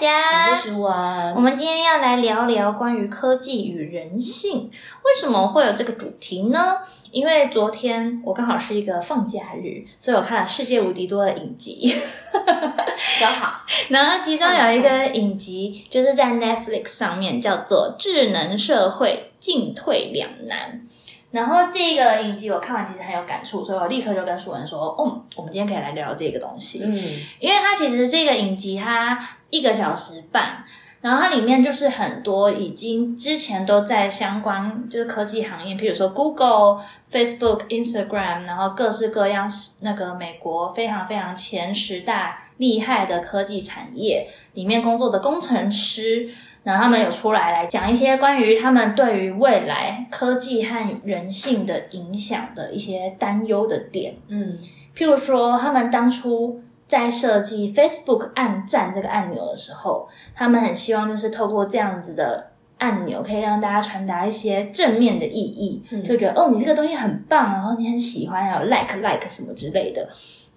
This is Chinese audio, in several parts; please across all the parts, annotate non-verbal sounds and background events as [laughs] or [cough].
聊天室，我是佳佳，我是舒文。我们今天要来聊聊关于科技与人性。为什么会有这个主题呢？因为昨天我刚好是一个放假日，所以我看了《世界无敌多》的影集，真好。然后其中有一个影集就是在 Netflix 上面，叫做《智能社会进退两难》。然后这个影集我看完其实很有感触，所以我立刻就跟舒文说：“哦，我们今天可以来聊这个东西。”嗯，因为它其实这个影集它一个小时半，然后它里面就是很多已经之前都在相关就是科技行业，譬如说 Google、Facebook、Instagram，然后各式各样那个美国非常非常前十大厉害的科技产业里面工作的工程师。然后他们有出来来讲一些关于他们对于未来科技和人性的影响的一些担忧的点。嗯，譬如说，他们当初在设计 Facebook 按赞这个按钮的时候，他们很希望就是透过这样子的按钮，可以让大家传达一些正面的意义，就觉得哦，你这个东西很棒，然后你很喜欢，有 like like 什么之类的。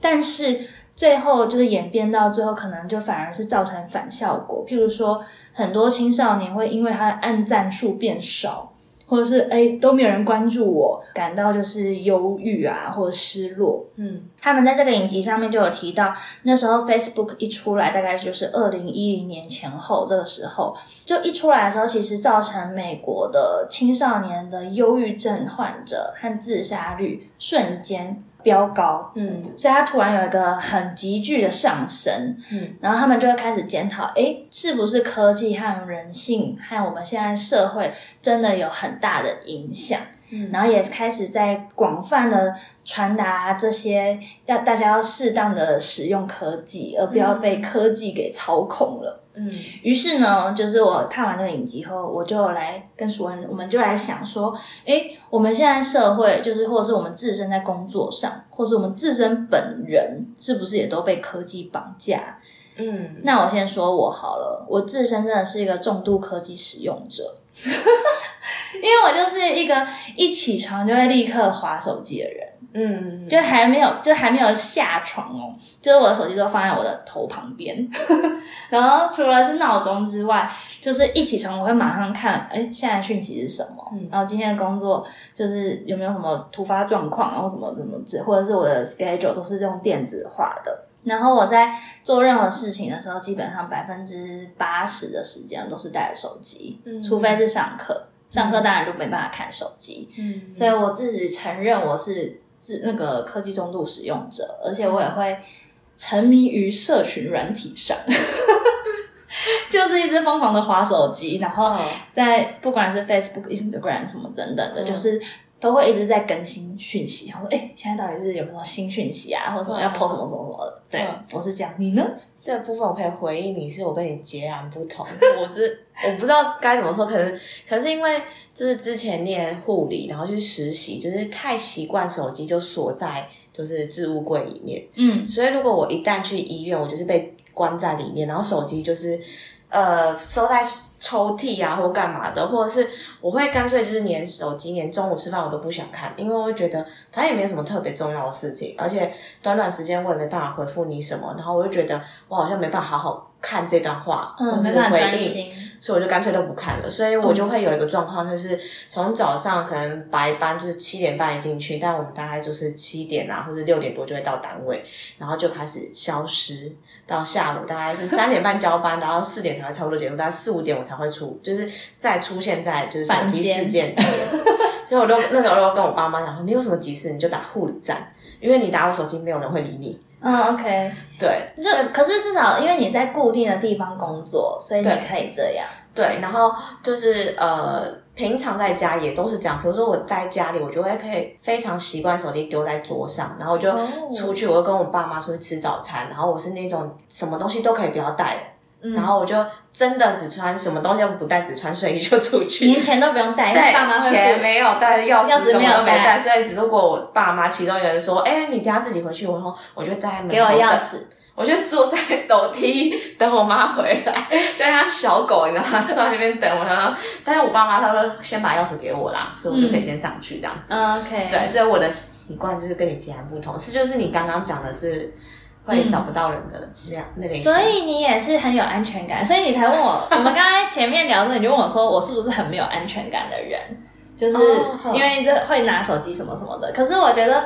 但是最后就是演变到最后，可能就反而是造成反效果。譬如说，很多青少年会因为他的按赞数变少，或者是哎都没有人关注我，感到就是忧郁啊，或者失落。嗯，他们在这个影集上面就有提到，那时候 Facebook 一出来，大概就是二零一零年前后这个时候，就一出来的时候，其实造成美国的青少年的忧郁症患者和自杀率瞬间。飙高，嗯，所以它突然有一个很急剧的上升，嗯，然后他们就会开始检讨，哎，是不是科技和人性和我们现在社会真的有很大的影响？嗯，然后也开始在广泛的传达这些，要大家要适当的使用科技，而不要被科技给操控了。嗯，于是呢，就是我看完这个影集后，我就来跟熟人，我们就来想说，哎，我们现在社会，就是或者是我们自身在工作上，或是我们自身本人，是不是也都被科技绑架？嗯，那我先说我好了，我自身真的是一个重度科技使用者，[laughs] 因为我就是一个一起床就会立刻划手机的人。嗯，就还没有，就还没有下床哦，就是我的手机都放在我的头旁边，[laughs] 然后除了是闹钟之外，就是一起床我会马上看，哎，现在讯息是什么？然后今天的工作就是有没有什么突发状况，然后什么什么之，或者是我的 schedule 都是用电子化的。然后我在做任何事情的时候，基本上百分之八十的时间都是带着手机，除非是上课，上课当然就没办法看手机。嗯，所以我自己承认我是。是那个科技中度使用者，而且我也会沉迷于社群软体上，[laughs] 就是一直疯狂的划手机，然后在不管是 Facebook、Instagram 什么等等的，就是都会一直在更新讯息。然后说：“哎，现在到底是有没有新讯息啊，或者什么要 post 什么什么什么的？”对，我是这样。你呢？这部分我可以回应你，是我跟你截然不同。[laughs] 我是我不知道该怎么说，可能可是因为。就是之前念护理，然后去实习，就是太习惯手机就锁在就是置物柜里面，嗯，所以如果我一旦去医院，我就是被关在里面，然后手机就是呃收在抽屉啊或干嘛的，或者是我会干脆就是连手机连中午吃饭我都不想看，因为我会觉得它也没什么特别重要的事情，而且短短时间我也没办法回复你什么，然后我就觉得我好像没办法好好看这段话，嗯，或是回应。所以我就干脆都不看了，所以我就会有一个状况，就是从早上可能白班就是七点半进去，但我们大概就是七点啊或者六点多就会到单位，然后就开始消失，到下午大概是三点半交班，然后四点才会差不多结束，大概四五点我才会出，就是再出现在就是手机事件。[laughs] 所以我就那时候就跟我爸妈讲说，你有什么急事你就打护理站，因为你打我手机没有人会理你。嗯，OK，对，就可是至少因为你在固定的地方工作，所以你可以这样。对，然后就是呃，平常在家也都是这样。比如说我在家里，我就会可以非常习惯手机丢在桌上，然后我就出去，我就跟我爸妈出去吃早餐，然后我是那种什么东西都可以不要带。然后我就真的只穿什么东西都不带，只穿睡衣就出去，连钱都不用带。对，钱没有带，钥匙什么都没带。所以只如果我爸妈其中一个人说：“哎，你等下自己回去。”然后我就在门口等。我就坐在楼梯等我妈回来，就像小狗，你知道吗？坐在那边等我。然后，但是我爸妈他说先把钥匙给我啦，所以我就可以先上去这样子。OK。对，所以我的习惯就是跟你截然不同。是，就是你刚刚讲的是。会找不到人的那样那类型。所以你也是很有安全感，所以你才问我，[laughs] 我们刚才前面聊的，你就问我说我是不是很没有安全感的人，就是因为这会拿手机什么什么的。可是我觉得，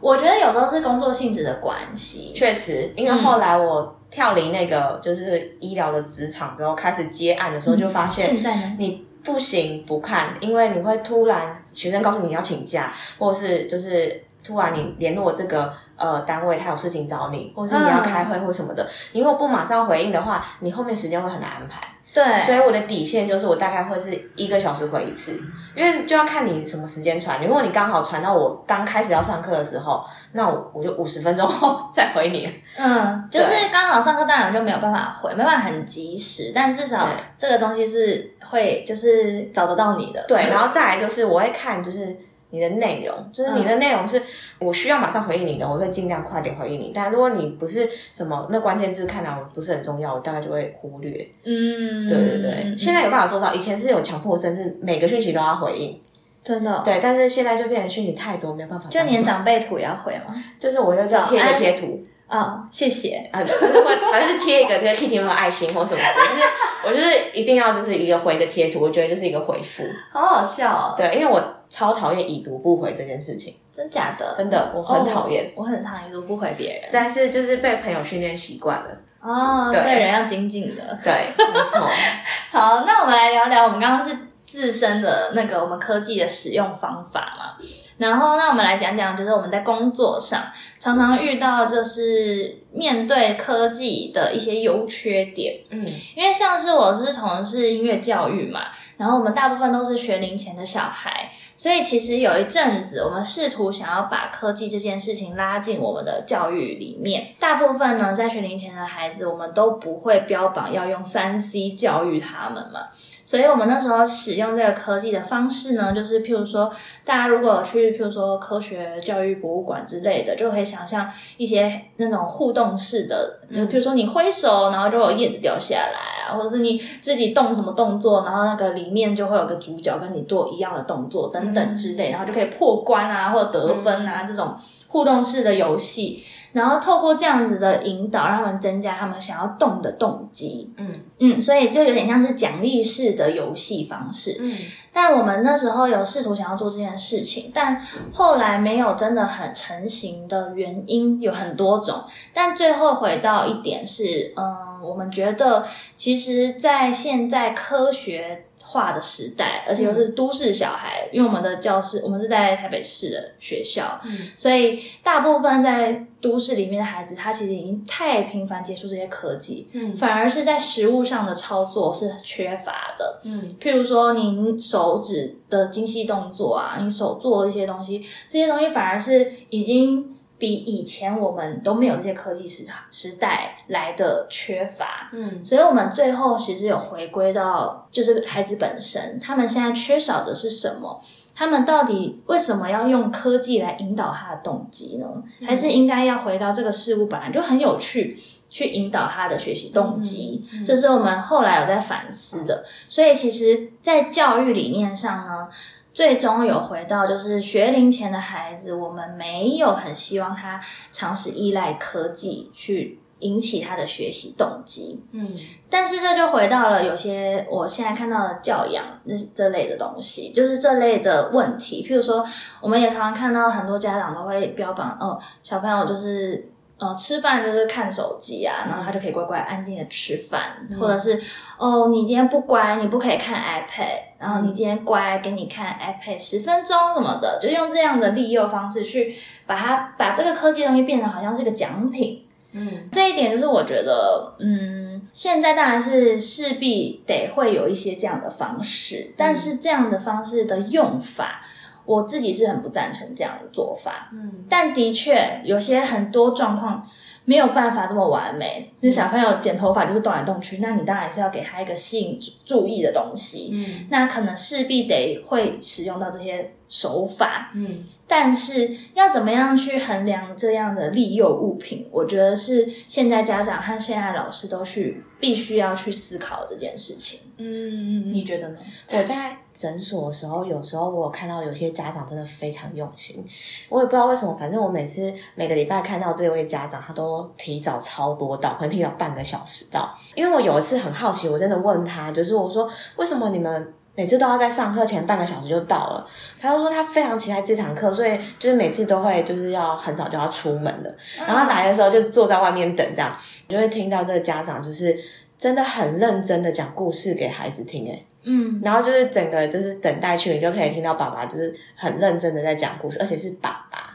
我觉得有时候是工作性质的关系，确实，因为后来我跳离那个就是医疗的职场之后，开始接案的时候，就发现你不行不看，因为你会突然学生告诉你要请假，或者是就是突然你联络这个呃单位，他有事情找你，或者是你要开会或什么的，你如果不马上回应的话，你后面时间会很难安排。对所，以我的底线就是我大概会是一个小时回一次，因为就要看你什么时间传。如果你刚好传到我刚开始要上课的时候，那我我就五十分钟后再回你。嗯，就是对刚好上课，当然就没有办法回，没办法很及时，但至少对这个东西是会就是找得到你的，对，然后再来就是我会看就是你的内容，就是你的内容是我需要马上回应你的，我会尽量快点回应你。但如果你不是什么那关键字看来我不是很重要，我大概就会忽略。嗯，对对对，嗯现在有办法做到，以前是有强迫症，是每个讯息都要回应。真的，对，但是现在就变成讯息太多，没有办法就。连长辈图也要回吗？就是我就这样贴一个贴图。啊、谢谢。啊，就是会，反正是贴一个这个 Kitty 有爱心或什么的，[laughs] 就是我就是一定要就是一个回的贴图，我觉得就是一个回复。好好笑哦！对，因为我超讨厌已读不回这件事情，真假的？真的我很讨厌。哦我很常已读不回别人。但是就是被朋友训练习惯了。哦，对所以人要精进的。对，没错。[laughs] 好，那我们来聊聊我们刚刚自自身的那个我们科技的使用方法嘛。然后，那我们来讲讲，就是我们在工作上常常遇到，就是面对科技的一些优缺点。嗯因为像是我是从事音乐教育嘛，然后我们大部分都是学龄前的小孩，所以其实有一阵子我们试图想要把科技这件事情拉进我们的教育里面。大部分呢，在学龄前的孩子，我们都不会标榜要用三 C 教育他们嘛。所以我们那时候使用这个科技的方式呢，就是譬如说，大家如果有去譬如说科学教育博物馆之类的，就可以想象一些那种互动式的，嗯，譬如说你挥手，然后就有叶子掉下来啊，或者是你自己动什么动作，然后那个里面就会有个主角跟你做一样的动作等等之类，然后就可以破关啊，或者得分啊、这种互动式的游戏。然后透过这样子的引导，让他们增加他们想要动的动机。嗯嗯，所以就有点像是奖励式的游戏方式。嗯但我们那时候有试图想要做这件事情，但后来没有真的很成型的原因有很多种。但最后回到一点是，嗯，我们觉得其实，在现在科学化的时代，而且又是都市小孩，因为我们的教室我们是在台北市的学校，嗯所以大部分在都市里面的孩子，他其实已经太频繁接触这些科技，嗯反而是在实物上的操作是缺乏的。嗯譬如说，你手指的精细动作啊，你手做的一些东西，这些东西反而是已经比以前我们都没有这些科技时时代来的缺乏。嗯所以，我们最后其实有回归到，就是孩子本身，他们现在缺少的是什么？他们到底为什么要用科技来引导他的动机呢？还是应该要回到这个事物本来就很有趣，去引导他的学习动机？这是我们后来有在反思的。所以，其实，在教育理念上呢，最终有回到就是学龄前的孩子，我们没有很希望他长时依赖科技去引起他的学习动机。嗯但是这就回到了有些我现在看到的教养这这类的东西，就是这类的问题。譬如说，我们也常常看到很多家长都会标榜，哦，小朋友就是呃吃饭就是看手机啊，然后他就可以乖乖安静的吃饭，或者是哦你今天不乖，你不可以看 iPad，然后你今天乖，给你看 iPad 十分钟什么的，就用这样的利诱方式去把它把这个科技的东西变成好像是一个奖品。嗯这一点就是我觉得，嗯，现在当然是势必得会有一些这样的方式，但是这样的方式的用法，我自己是很不赞成这样的做法。嗯但的确有些很多状况没有办法这么完美，就是小朋友剪头发就是动来动去，那你当然是要给他一个吸引注注意的东西。嗯那可能势必得会使用到这些手法。嗯，但是要怎么样去衡量这样的利诱物品，我觉得是现在家长和现在老师都去必须要去思考这件事情。嗯，你觉得呢？我在诊所的时候，有时候我有看到有些家长真的非常用心，我也不知道为什么，反正我每次每个礼拜看到这位家长，他都提早超多到，可能提早半个小时到。因为我有一次很好奇，我真的问他，就是我说为什么你们每次都要在上课前半个小时就到了？他就说他非常期待这堂课，所以就是每次都会就是要很早就要出门的，然后来的时候就坐在外面等，这样就会听到这个家长就是。真的很认真的讲故事给孩子听，哎，嗯，然后就是整个就是等待区，你就可以听到爸爸就是很认真的在讲故事，而且是爸爸，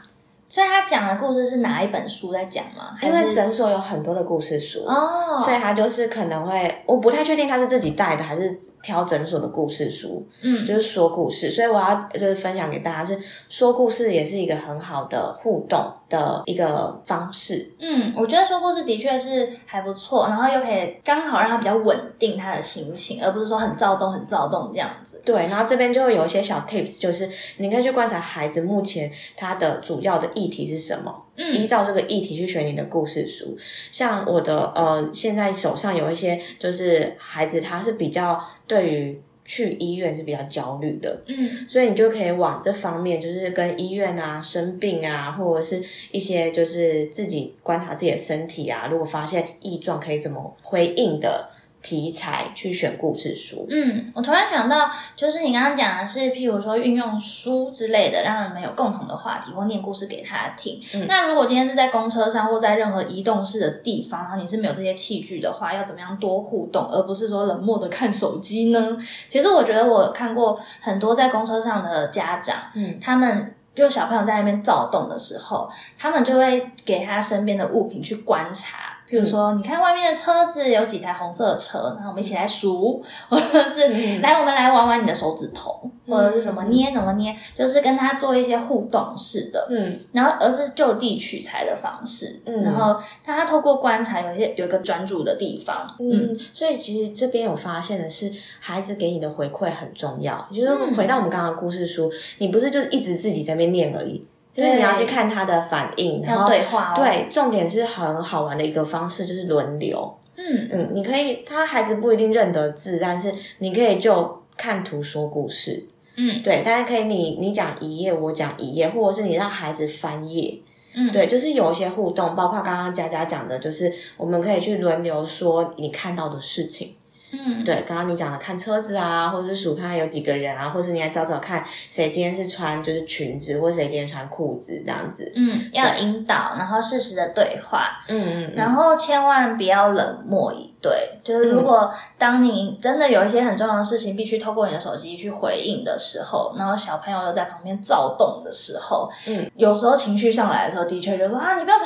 所以他讲的故事是哪一本书在讲吗？因为诊所有很多的故事书。哦，所以他就是可能会，我不太确定他是自己带的还是挑诊所的故事书，嗯就是说故事。所以我要就是分享给大家是说故事也是一个很好的互动的一个方式。嗯，我觉得说故事的确是还不错，然后又可以刚好让他比较稳定他的心情，而不是说很躁动、很躁动这样子。对，然后这边就会有一些小 tips，就是你可以去观察孩子目前他的主要的议题是什么，嗯。依照这个议题去选你的故事书。像我的呃，现在手上有一些就是孩子他是比较对于去医院是比较焦虑的，嗯。所以你就可以往这方面，就是跟医院啊、生病啊，或者是一些就是自己观察自己的身体啊，如果发现异状，可以怎么回应的题材去选故事书。嗯，我突然想到，就是你刚刚讲的是，譬如说运用书之类的，让你们有共同的话题，或念故事给他听。那如果今天是在公车上或在任何移动式的地方，然后你是没有这些器具的话，要怎么样多互动，而不是说冷漠的看手机呢？其实我觉得我看过很多在公车上的家长，嗯，他们。就小朋友在那边躁动的时候，他们就会给他身边的物品去观察，譬如说，你看外面的车子有几台红色的车，然后我们一起来数，或者是、来我们来玩玩你的手指头，或者是什么捏怎么捏，就是跟他做一些互动式的，嗯。然后而是就地取材的方式，嗯。然后让他透过观察有一些有一个专注的地方，嗯嗯，所以其实这边有发现的是，孩子给你的回馈很重要。就是嗯。回到我们刚刚的故事书，你不是就一直自己在那边念而已，就是你要去看他的反应，然后对话哦，，对，重点是很好玩的一个方式，就是轮流。嗯嗯，你可以，他孩子不一定认得字，但是你可以就看图说故事。嗯对，但是可以你你讲一页，我讲一页，或者是你让孩子翻页。嗯，对，就是有一些互动，包括刚刚佳佳讲的，就是我们可以去轮流说你看到的事情。嗯对，刚刚你讲的看车子啊，或者是数看有几个人啊，或是你来找找看谁今天是穿就是裙子，或谁今天穿裤子这样子。嗯，要引导，然后适时的对话，嗯嗯嗯，然后千万不要冷漠以对，就是如果当你真的有一些很重要的事情必须透过你的手机去回应的时候，然后小朋友又在旁边躁动的时候，嗯，有时候情绪上来的时候，的确就说啊，你不要吵，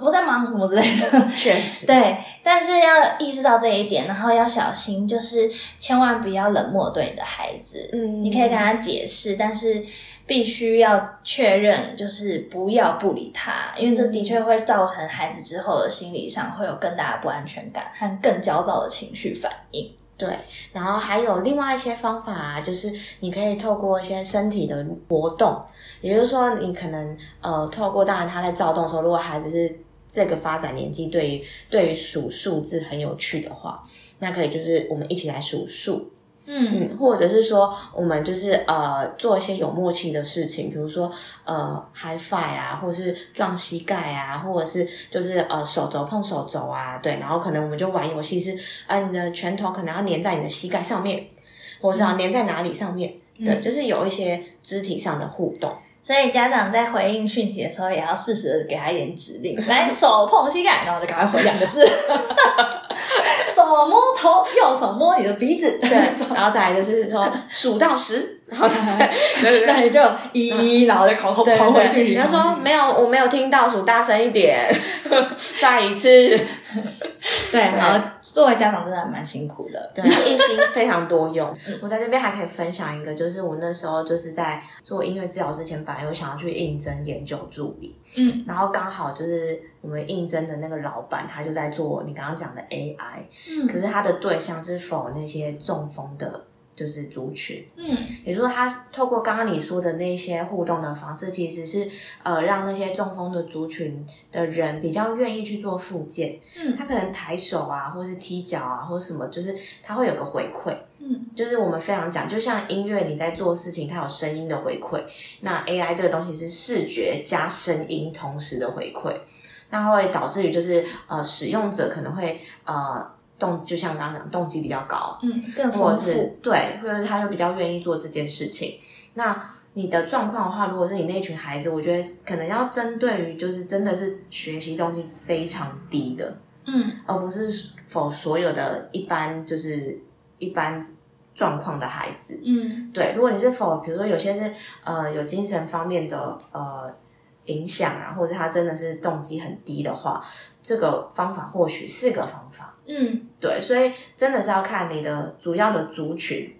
我在忙，什么之类的。[laughs] 确实，对，但是要意识到这一点，然后要小心，就是千万不要冷漠对你的孩子。嗯，你可以跟他解释，但是必须要确认，就是不要不理他，因为这的确会造成孩子之后的心理上会有更大的不安全感和更焦躁的情绪反应。对，然后还有另外一些方法，就是你可以透过一些身体的活动，也就是说，你可能呃，透过当然他在躁动的时候，如果孩子是这个发展年纪，对于对于数数字很有趣的话，那可以就是我们一起来数数，嗯。嗯，或者是说我们就是呃做一些有默契的事情，比如说呃 high five 啊，或者是撞膝盖啊，或者是就是呃手肘碰手肘啊，对，然后可能我们就玩游戏是，呃你的拳头可能要粘在你的膝盖上面，或者是要粘在哪里上面，对，就是有一些肢体上的互动。所以家长在回应讯息的时候，也要适时的给他一点指令，来手碰膝盖，然后就赶快回两个字，[laughs] 手摸头，右手摸你的鼻子，对，[laughs] 然后再来就是说数到十，然后 [laughs] 那你就一，然后就狂对狂回讯息，你要说没有，我没有听到，数大声一点，[laughs] 再一次。[laughs] 对，然后作为家长真的还蛮辛苦的，对，一心非常多用。我在这边还可以分享一个，就是我那时候就是在做音乐治疗之前，本来有想要去应征研究助理，嗯，然后刚好就是我们应征的那个老板，他就在做你刚刚讲的 AI，嗯可是他的对象是否那些中风的。就是族群。嗯，也就是说，他透过刚刚你说的那些互动的方式，其实是呃让那些中风的族群的人比较愿意去做复健。嗯他可能抬手啊，或是踢脚啊，或者什么，就是他会有个回馈。嗯，就是我们非常讲，就像音乐，你在做事情，它有声音的回馈。那 AI 这个东西是视觉加声音同时的回馈，那会导致于就是呃使用者可能会呃动，就像刚刚讲动机比较高，嗯，更或者是。对，或者是他就比较愿意做这件事情。那你的状况的话，如果是你那群孩子，我觉得可能要针对于就是真的是学习动机非常低的，嗯而不是否所有的一般就是一般状况的孩子。嗯对，如果你是否比如说有些是呃有精神方面的呃影响啊，或者他真的是动机很低的话，这个方法或许是个方法。嗯对，所以真的是要看你的主要的族群，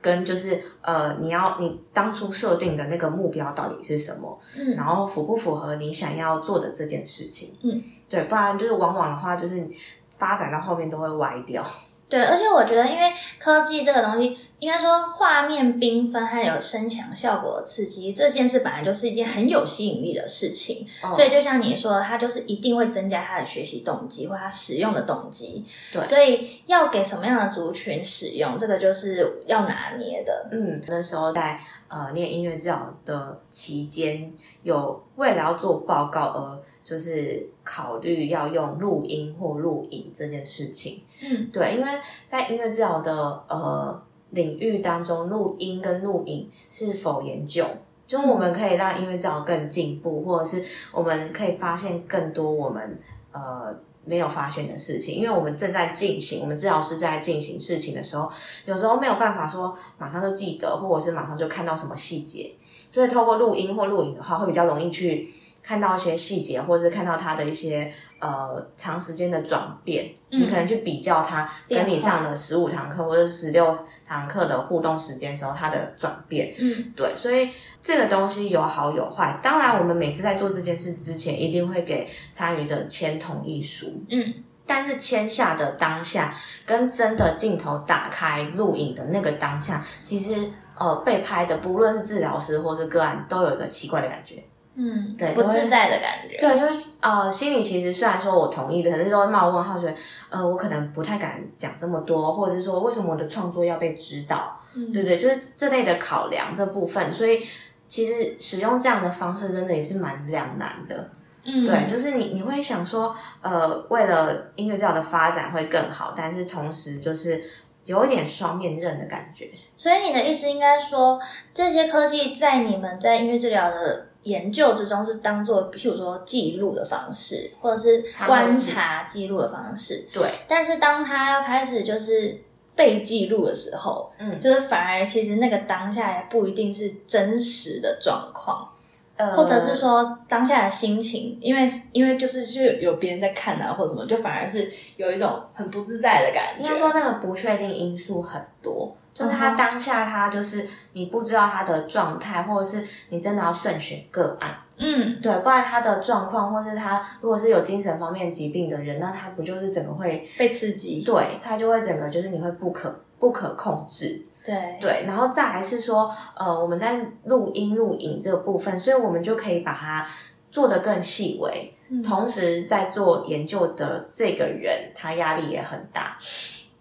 跟就是呃，你要你当初设定的那个目标到底是什么，嗯然后符不符合你想要做的这件事情。嗯，对，不然就是往往的话，就是发展到后面都会歪掉。对，而且我觉得，因为科技这个东西，应该说画面缤纷还有声响效果刺激，这件事本来就是一件很有吸引力的事情。哦所以就像你说的，它就是一定会增加他的学习动机或他使用的动机。对所以要给什么样的族群使用，这个就是要拿捏的。嗯，那时候在呃念音乐治疗的期间，有为了要做报告而就是考虑要用录音或录影这件事情。嗯，对，因为在音乐治疗的呃领域当中，录音跟录影是否研究？就我们可以让音乐治疗更进步，或者是我们可以发现更多我们呃没有发现的事情，因为我们正在进行，我们治疗师在进行事情的时候，有时候没有办法说马上就记得，或者是马上就看到什么细节，所以透过录音或录影的话，会比较容易去看到一些细节，或者是看到他的一些呃长时间的转变。你可能去比较他跟你上了十五堂课或者十六堂课的互动时间时候，他的转变。嗯，对，所以这个东西有好有坏。当然，我们每次在做这件事之前，一定会给参与者签同意书。嗯，但是签下的当下，跟真的镜头打开录影的那个当下，其实呃被拍的，不论是治疗师或是个案，都有一个奇怪的感觉。嗯，对不自在的感觉。对，因为呃，心里其实虽然说我同意的，可是都会冒问号，觉得呃，我可能不太敢讲这么多，或者是说为什么我的创作要被知道？嗯对对，就是这类的考量这部分，所以其实使用这样的方式真的也是蛮两难的。嗯，对，就是你你会想说，呃，为了音乐治疗的发展会更好，但是同时就是有一点双面刃的感觉。所以你的意思应该说，这些科技在你们在音乐治疗的研究之中是当做，譬如说记录的方式，或者是观察记录的方式。对，但是当他要开始就是被记录的时候，嗯。就是反而其实那个当下也不一定是真实的状况，呃，或者是说当下的心情，因为因为就是就有别人在看啊，或者什么，就反而是有一种很不自在的感觉。应该说那个不确定因素很多，就是他当下他就是你不知道他的状态，或者是你真的要慎选个案，嗯，对，不然他的状况，或是他如果是有精神方面疾病的人，那他不就是整个会，被刺激，对他就会整个就是你会不可不可控制，对。对，然后再来是说，呃，我们在录音录影这个部分，所以我们就可以把它做得更细微，嗯。同时在做研究的这个人，他压力也很大，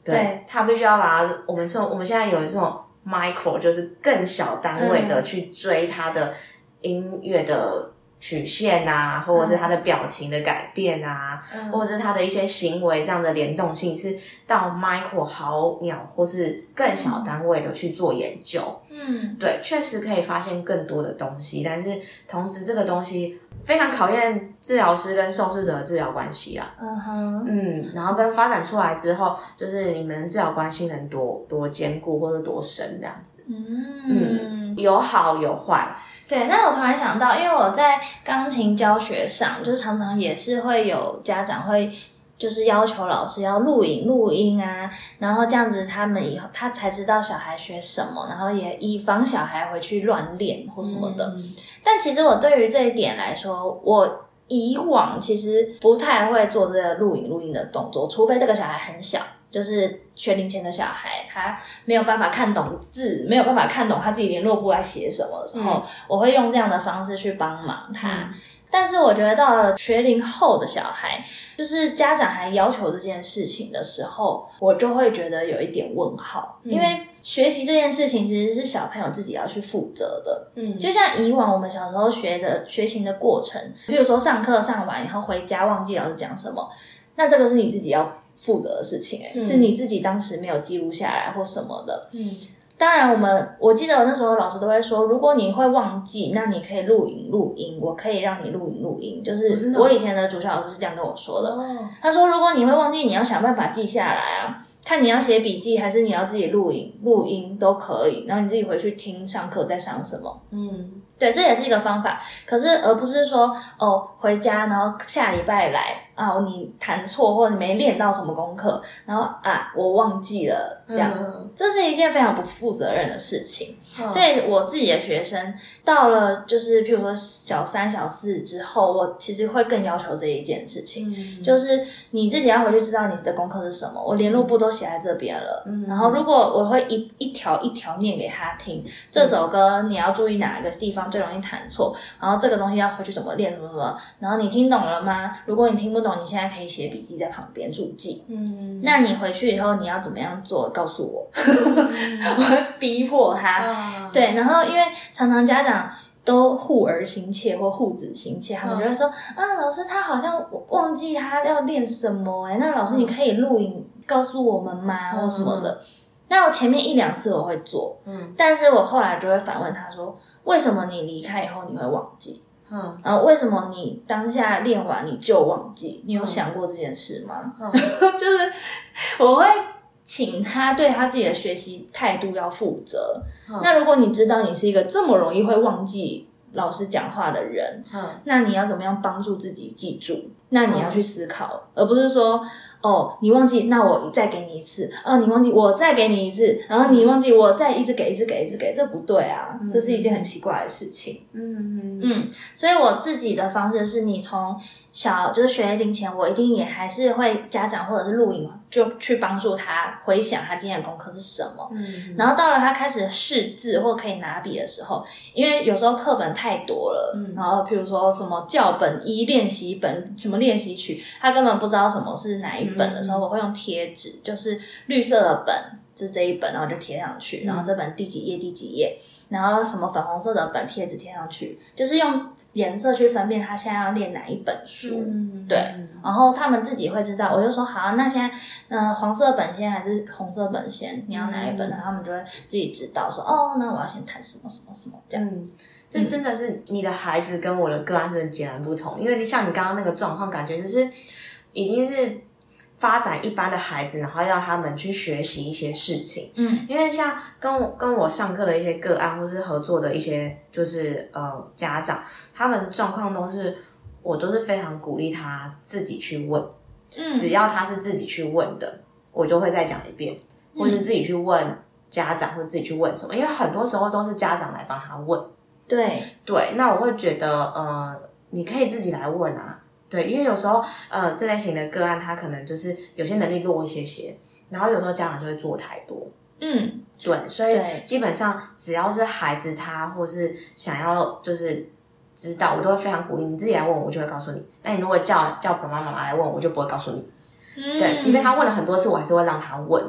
对。他必须要把，我们说我们现在有这种 micro，就是更小单位的嗯。去追他的音乐的曲线啊，或者是他的表情的改变啊，嗯或者是他的一些行为这样的联动性，是到 micro 毫秒或是更小单位的去做研究。嗯对，确实可以发现更多的东西，但是同时这个东西非常考验治疗师跟受试者的治疗关系啊。嗯哼，嗯，然后跟发展出来之后，就是你们治疗关系能多多坚固或者多深这样子。嗯，有好有坏，对。那我突然想到，因为我在钢琴教学上，就常常也是会有家长会。就是要求老师要录影录音啊，然后这样子他们以后他才知道小孩学什么，然后也以防小孩回去乱练或什么的。嗯但其实我对于这一点来说，我以往其实不太会做这个录影录音的动作，除非这个小孩很小，就是学龄前的小孩，他没有办法看懂字，没有办法看懂他自己联络簿在写什么的时候，我会用这样的方式去帮忙他。但是我觉得到了学龄后的小孩，就是家长还要求这件事情的时候，我就会觉得有一点问号，因为学习这件事情其实是小朋友自己要去负责的。嗯，就像以往我们小时候学的学习的过程，比如说上课上完以后回家忘记老师讲什么，那这个是你自己要负责的事情，哎，是你自己当时没有记录下来或什么的。嗯。当然，我们我记得那时候老师都会说，如果你会忘记，那你可以录影录音，我可以让你录影录音。就是我以前的主校老师是这样跟我说的。他说，如果你会忘记，你要想办法记下来啊，看你要写笔记还是你要自己录影录音都可以，然后你自己回去听上课在上什么。嗯。对，这也是一个方法，可是而不是说哦，回家然后下礼拜来啊，你弹错或者你没练到什么功课，然后啊，我忘记了，这样，这是一件非常不负责任的事情。所以我自己的学生到了就是譬如说小三、小四之后，我其实会更要求这一件事情，就是你自己要回去知道你的功课是什么，我联络簿都写在这边了，然后如果我会一一条一条念给他听，这首歌你要注意哪一个地方。最容易弹错，然后这个东西要回去怎么练，什么什么，然后你听懂了吗？如果你听不懂，你现在可以写笔记在旁边注记。嗯，那你回去以后你要怎么样做？告诉我，[laughs] 我会逼迫他。对，然后因为常常家长都护儿心切或护子心切，他们就会说啊，老师他好像忘记他要练什么哎，那老师你可以录影告诉我们吗？或什么的。那我前面一两次我会做，嗯，但是我后来就会反问他说。为什么你离开以后你会忘记？嗯，然后为什么你当下练完你就忘记？你有想过这件事吗？[laughs] 就是我会请他对他自己的学习态度要负责。那如果你知道你是一个这么容易会忘记老师讲话的人，嗯，那你要怎么样帮助自己记住？那你要去思考，而不是说。哦，你忘记，那我再给你一次。哦，你忘记，我再给你一次。然后你忘记，我再一直给，一直给，一直给，这不对啊！这是一件很奇怪的事情。嗯嗯，所以我自己的方式是，你从。小就是学龄前，我一定也还是会家长或者是录影，就去帮助他回想他今天的功课是什么。嗯，然后到了他开始识字或可以拿笔的时候，因为有时候课本太多了，嗯，然后譬如说什么教本一、练习本、什么练习曲，他根本不知道什么是哪一本的时候，我会用贴纸，就是绿色的本，是这一本，然后就贴上去，然后这本第几页第几页。然后什么粉红色的本贴纸贴上去，就是用颜色去分辨他现在要练哪一本书，对。然后他们自己会知道，我就说好，那现在嗯黄色本先还是红色本先？你要哪一本？然后他们就会自己知道说哦，那我要先谈什么什么什么这样。这真的是你的孩子跟我的个案真的截然不同，因为你像你刚刚那个状况，感觉就是已经是。发展一般的孩子，然后要他们去学习一些事情。嗯，因为像跟我跟我上课的一些个案，或是合作的一些就是呃家长，他们状况都是我都是非常鼓励他自己去问。嗯，只要他是自己去问的，我就会再讲一遍，或是自己去问家长，或自己去问什么。因为很多时候都是家长来帮他问。对对，那我会觉得呃，你可以自己来问啊。对，因为有时候，呃，这类型的个案，他可能就是有些能力弱一些些，然后有时候家长就会做太多。嗯，对，所以基本上只要是孩子他或是想要就是知道，我都会非常鼓励你自己来问我，我就会告诉你。那你如果叫叫爸爸妈妈来问，我就不会告诉你。对，即便他问了很多次，我还是会让他问。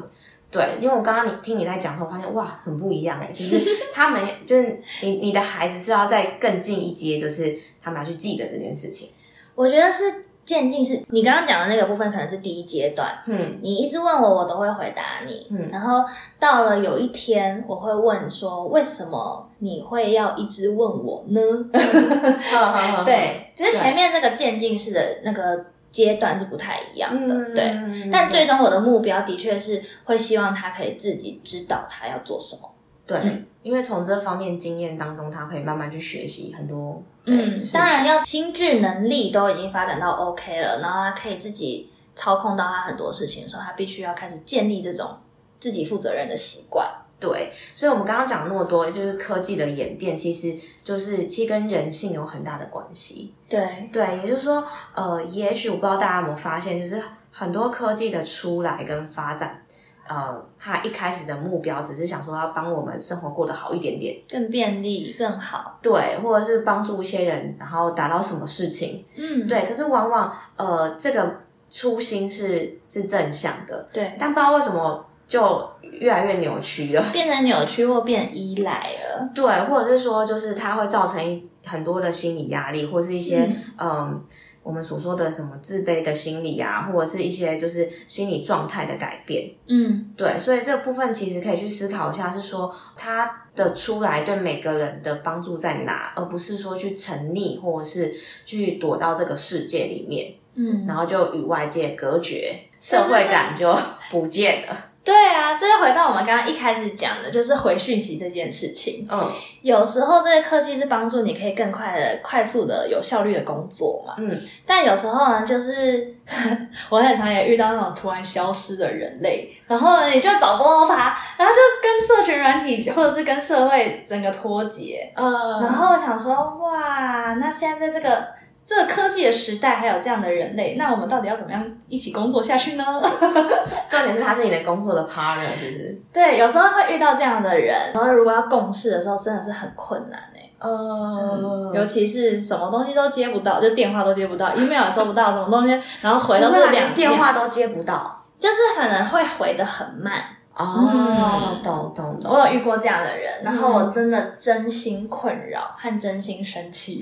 对，因为我刚刚你听你在讲的时候，发现哇，很不一样哎，就是 [laughs] 他们就是你你的孩子是要再更进一阶，就是他们要去记得这件事情。我觉得是渐进式，你刚刚讲的那个部分可能是第一阶段。嗯，你一直问我，我都会回答你。嗯，然后到了有一天，我会问说，为什么你会要一直问我呢？[laughs] 对，只是前面那个渐进式的那个阶段是不太一样的。对，但最终我的目标的确是会希望他可以自己知道他要做什么。对，因为从这方面经验当中，他可以慢慢去学习很多。嗯，当然要心智能力都已经发展到 OK 了，然后他可以自己操控到他很多事情的时候，他必须要开始建立这种自己负责任的习惯。对，所以我们刚刚讲那么多，就是科技的演变，其实就是其实跟人性有很大的关系。对，对，也就是说，呃，也许我不知道大家有没有发现，就是很多科技的出来跟发展，呃，他一开始的目标只是想说要帮我们生活过得好一点点，更便利更好。对，或者是帮助一些人，然后达到什么事情，嗯，对。可是往往，呃，这个初心是是正向的，对，但不知道为什么就越来越扭曲了。变成扭曲或变依赖了。对，或者是说，就是它会造成一很多的心理压力，或是一些嗯我们所说的什么自卑的心理啊，或者是一些就是心理状态的改变。嗯，对，所以这部分其实可以去思考一下，是说它的出来对每个人的帮助在哪，而不是说去沉溺或者是去躲到这个世界里面，嗯，然后就与外界隔绝，社会感就不见了。对啊，这就回到我们刚刚一开始讲的，就是回讯息这件事情。嗯有时候这些科技是帮助你可以更快的、快速的、有效率的工作嘛。嗯，但有时候呢，就是 [laughs] 我很常也遇到那种突然消失的人类，然后呢你就找不到他，然后就跟社群软体或者是跟社会整个脱节。嗯，然后我想说，哇，那现在在这个这个科技的时代，还有这样的人类，那我们到底要怎么样一起工作下去呢？[laughs] 重点是他是你的工作的 partner，是不是？对，有时候会遇到这样的人，然后如果要共事的时候，真的是很困难哎、呃，尤其是什么东西都接不到，就电话都接不到，email 也收不到，什么东西，然后回都是两连电话都接不到。就是可能会回的很慢。哦，懂懂懂。我有遇过这样的人，然后我真的真心困扰和真心生气。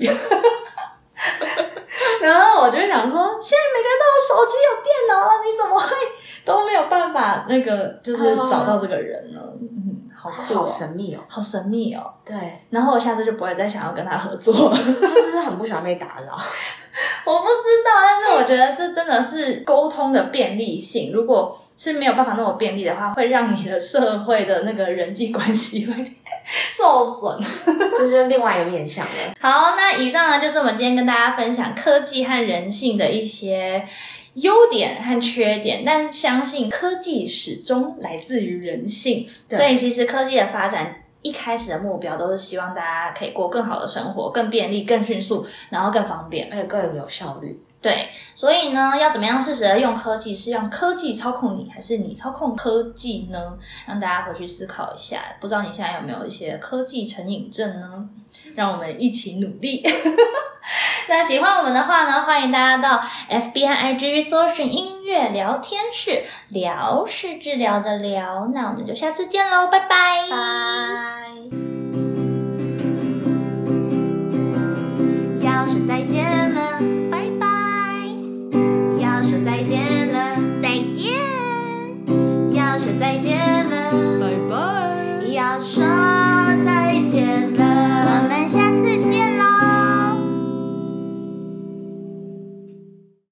然后我就想说，现在每个人都有手机、有电脑了，你怎么会都没有办法那个就是找到这个人呢？嗯，好酷、哦，好神秘哦。好神秘哦。对，然后我下次就不会再想要跟他合作。他是不是很不喜欢被打扰？[laughs] 我不知道，但是我觉得这真的是沟通的便利性。如果是没有办法那么便利的话，会让你的社会的那个人际关系会受 [laughs] 损。[laughs] 这是另外一个面向了。好，那以上呢就是我们今天跟大家分享科技和人性的一些优点和缺点，但相信科技始终来自于人性，所以其实科技的发展。一开始的目标都是希望大家可以过更好的生活，更便利、更迅速，然后更方便。而且更有效率。对，所以呢，要怎么样适时的用科技？是让科技操控你，还是你操控科技呢？让大家回去思考一下。不知道你现在有没有一些科技成瘾症呢？让我们一起努力。[laughs] 那喜欢我们的话呢，欢迎大家到 FBI I G Solution 音乐聊天室，聊是治疗的聊。那我们就下次见喽，拜拜。要是在。再见。